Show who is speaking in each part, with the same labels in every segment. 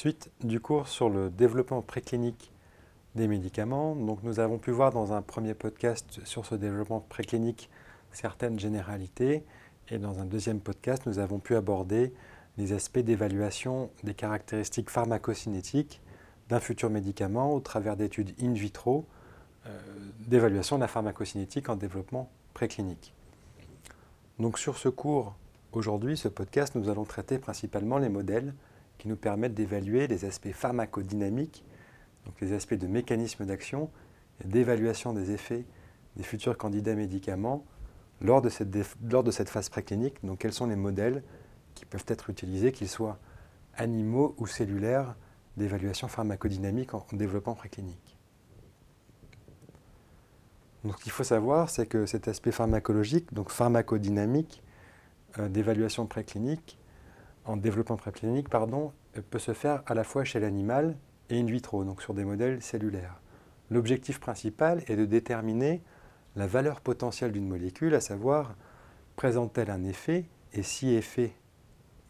Speaker 1: Suite du cours sur le développement préclinique des médicaments. Donc nous avons pu voir dans un premier podcast sur ce développement préclinique certaines généralités et dans un deuxième podcast nous avons pu aborder les aspects d'évaluation des caractéristiques pharmacocinétiques d'un futur médicament au travers d'études in vitro euh, d'évaluation de la pharmacocinétique en développement préclinique. Donc sur ce cours aujourd'hui, ce podcast, nous allons traiter principalement les modèles qui nous permettent d'évaluer les aspects pharmacodynamiques, donc les aspects de mécanisme d'action et d'évaluation des effets des futurs candidats médicaments lors de cette, lors de cette phase préclinique. Donc quels sont les modèles qui peuvent être utilisés, qu'ils soient animaux ou cellulaires, d'évaluation pharmacodynamique en, développement préclinique? Donc ce qu'il faut savoir, c'est que cet aspect pharmacologique, donc pharmacodynamique, euh, d'évaluation préclinique, en développement préclinique, pardon, peut se faire à la fois chez l'animal et in vitro, donc sur des modèles cellulaires. L'objectif principal est de déterminer la valeur potentielle d'une molécule, à savoir présente-t-elle un effet, et si effet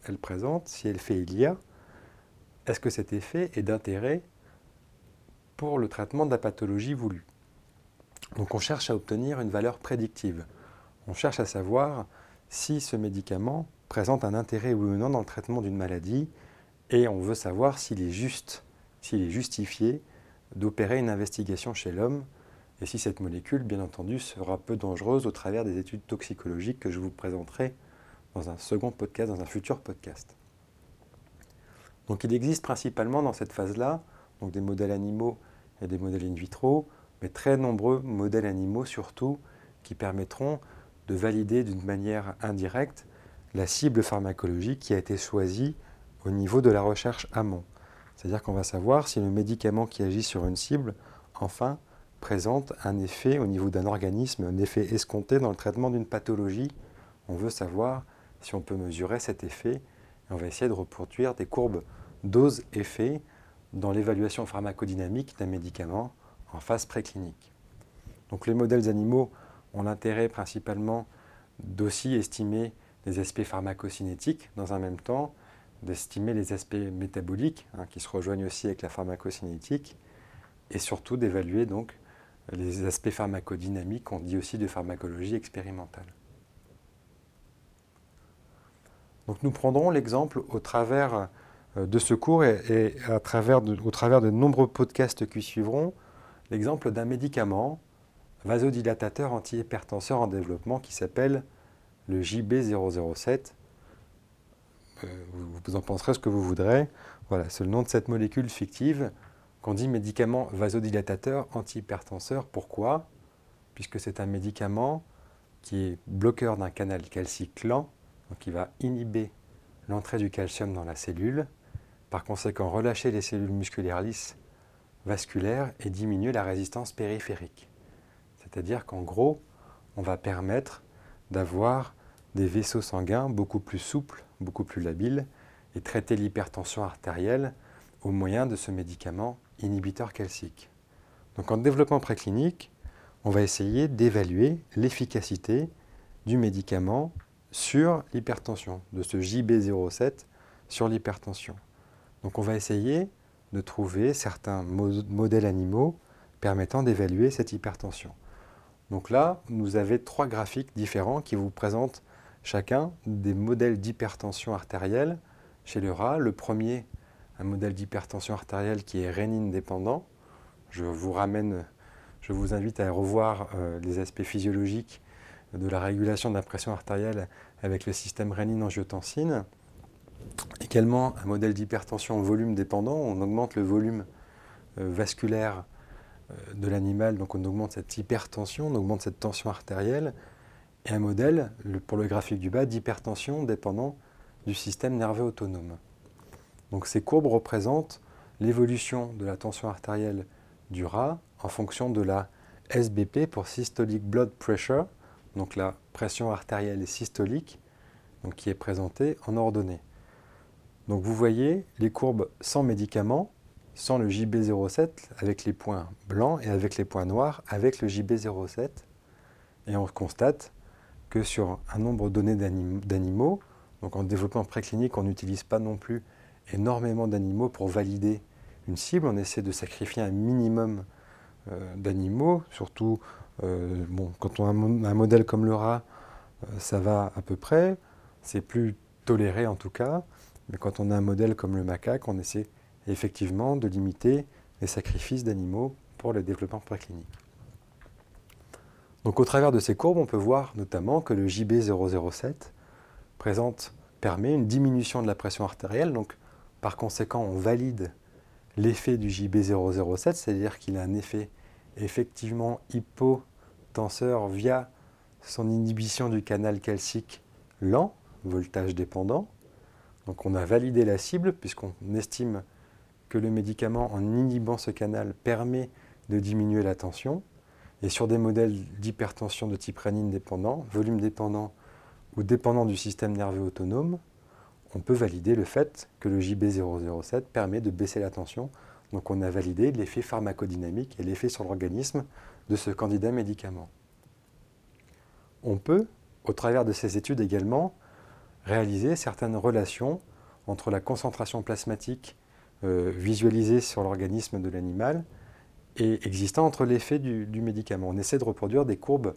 Speaker 1: elle présente, si effet il y a, est-ce que cet effet est d'intérêt pour le traitement de la pathologie voulue? Donc on cherche à obtenir une valeur prédictive. On cherche à savoir si ce médicament présente un intérêt oui ou non dans le traitement d'une maladie et on veut savoir s'il est juste, s'il est justifié d'opérer une investigation chez l'homme et si cette molécule, bien entendu, sera peu dangereuse au travers des études toxicologiques que je vous présenterai dans un second podcast, dans un futur podcast. Donc il existe principalement dans cette phase-là donc des modèles animaux et des modèles in vitro, mais très nombreux modèles animaux surtout qui permettront de valider d'une manière indirecte la cible pharmacologique qui a été choisie au niveau de la recherche amont. C'est-à-dire qu'on va savoir si le médicament qui agit sur une cible, enfin, présente un effet au niveau d'un organisme, un effet escompté dans le traitement d'une pathologie. On veut savoir si on peut mesurer cet effet et on va essayer de reproduire des courbes dose-effet dans l'évaluation pharmacodynamique d'un médicament en phase préclinique. Donc les modèles animaux ont l'intérêt principalement d'aussi estimer les aspects pharmacocinétiques dans un même temps, d'estimer les aspects métaboliques hein, qui se rejoignent aussi avec la pharmacocinétique et surtout d'évaluer donc les aspects pharmacodynamiques, on dit aussi de pharmacologie expérimentale. Donc nous prendrons l'exemple au travers euh, de ce cours et, au travers de nombreux podcasts qui suivront, l'exemple d'un médicament vasodilatateur antihypertenseur en développement qui s'appelle le JB007. Euh, vous en penserez ce que vous voudrez. Voilà, c'est le nom de cette molécule fictive qu'on dit médicament vasodilatateur antihypertenseur. Pourquoi? Puisque c'est un médicament qui est bloqueur d'un canal calcique lent, donc qui va inhiber l'entrée du calcium dans la cellule, par conséquent relâcher les cellules musculaires lisses vasculaires et diminuer la résistance périphérique. C'est-à-dire qu'en gros, on va permettre d'avoir des vaisseaux sanguins beaucoup plus souples, beaucoup plus labiles, et traiter l'hypertension artérielle au moyen de ce médicament inhibiteur calcique. Donc en développement préclinique, on va essayer d'évaluer l'efficacité du médicament sur l'hypertension, de ce JB07 sur l'hypertension. Donc on va essayer de trouver certains modèles animaux permettant d'évaluer cette hypertension. Donc là, vous avez trois graphiques différents qui vous présentent chacun des modèles d'hypertension artérielle chez le rat. Le premier, un modèle d'hypertension artérielle qui est rénine dépendant. Je vous ramène, je vous invite à revoir euh, les aspects physiologiques de la régulation de la pression artérielle avec le système rénine-angiotensine. Également un modèle d'hypertension volume dépendant, on augmente le volume euh, vasculaire euh, de l'animal, donc on augmente cette hypertension, on augmente cette tension artérielle, et un modèle, pour le graphique du bas, d'hypertension dépendant du système nerveux autonome. Donc ces courbes représentent l'évolution de la tension artérielle du rat en fonction de la SBP pour Systolic Blood Pressure, donc la pression artérielle systolique, donc qui est présentée en ordonnée. Donc vous voyez les courbes sans médicaments, sans le JB07 avec les points blancs et avec les points noirs avec le JB07. Et on constate que sur un nombre donné d'animaux, donc en développement préclinique, on n'utilise pas non plus énormément d'animaux pour valider une cible. On essaie de sacrifier un minimum euh, d'animaux, surtout bon, quand on a un, modèle comme le rat, ça va à peu près, c'est plus toléré en tout cas, mais quand on a un modèle comme le macaque, on essaie effectivement de limiter les sacrifices d'animaux pour le développement préclinique. Donc au travers de ces courbes, on peut voir notamment que le JB007 présente, permet une diminution de la pression artérielle. Donc par conséquent, on valide l'effet du JB007, c'est-à-dire qu'il a un effet effectivement hypotenseur via son inhibition du canal calcique lent, voltage dépendant. Donc on a validé la cible puisqu'on estime que le médicament, en inhibant ce canal, permet de diminuer la tension. Et sur des modèles d'hypertension de type rénine dépendant, volume dépendant ou dépendant du système nerveux autonome, on peut valider le fait que le JB007 permet de baisser la tension. Donc on a validé l'effet pharmacodynamique et l'effet sur l'organisme de ce candidat médicament. On peut, au travers de ces études également, réaliser certaines relations entre la concentration plasmatique euh, visualisée sur l'organisme de l'animal et existant entre l'effet du, médicament. On essaie de reproduire des courbes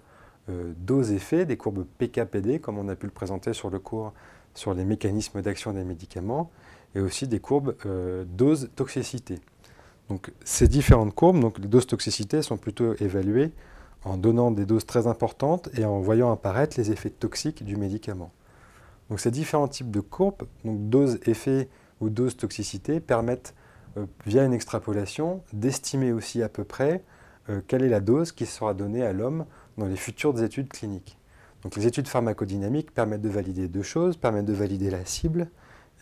Speaker 1: euh, dose-effet, des courbes PKPD, comme on a pu le présenter sur le cours sur les mécanismes d'action des médicaments, et aussi des courbes euh, dose-toxicité. Ces différentes courbes, donc les doses toxicité, sont plutôt évaluées en donnant des doses très importantes et en voyant apparaître les effets toxiques du médicament. Ces différents types de courbes, donc dose-effet ou dose-toxicité, permettent via une extrapolation, d'estimer aussi à peu près euh, quelle est la dose qui sera donnée à l'homme dans les futures études cliniques. Donc les études pharmacodynamiques permettent de valider deux choses, permettent de valider la cible,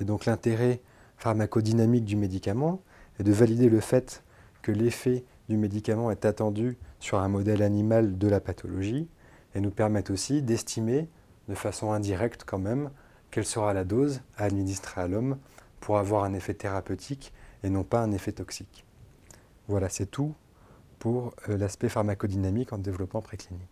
Speaker 1: et donc l'intérêt pharmacodynamique du médicament, et de valider le fait que l'effet du médicament est attendu sur un modèle animal de la pathologie, et nous permettent aussi d'estimer de façon indirecte quand même quelle sera la dose à administrer à l'homme pour avoir un effet thérapeutique et non pas un effet toxique. Voilà, c'est tout pour euh, l'aspect pharmacodynamique en développement préclinique.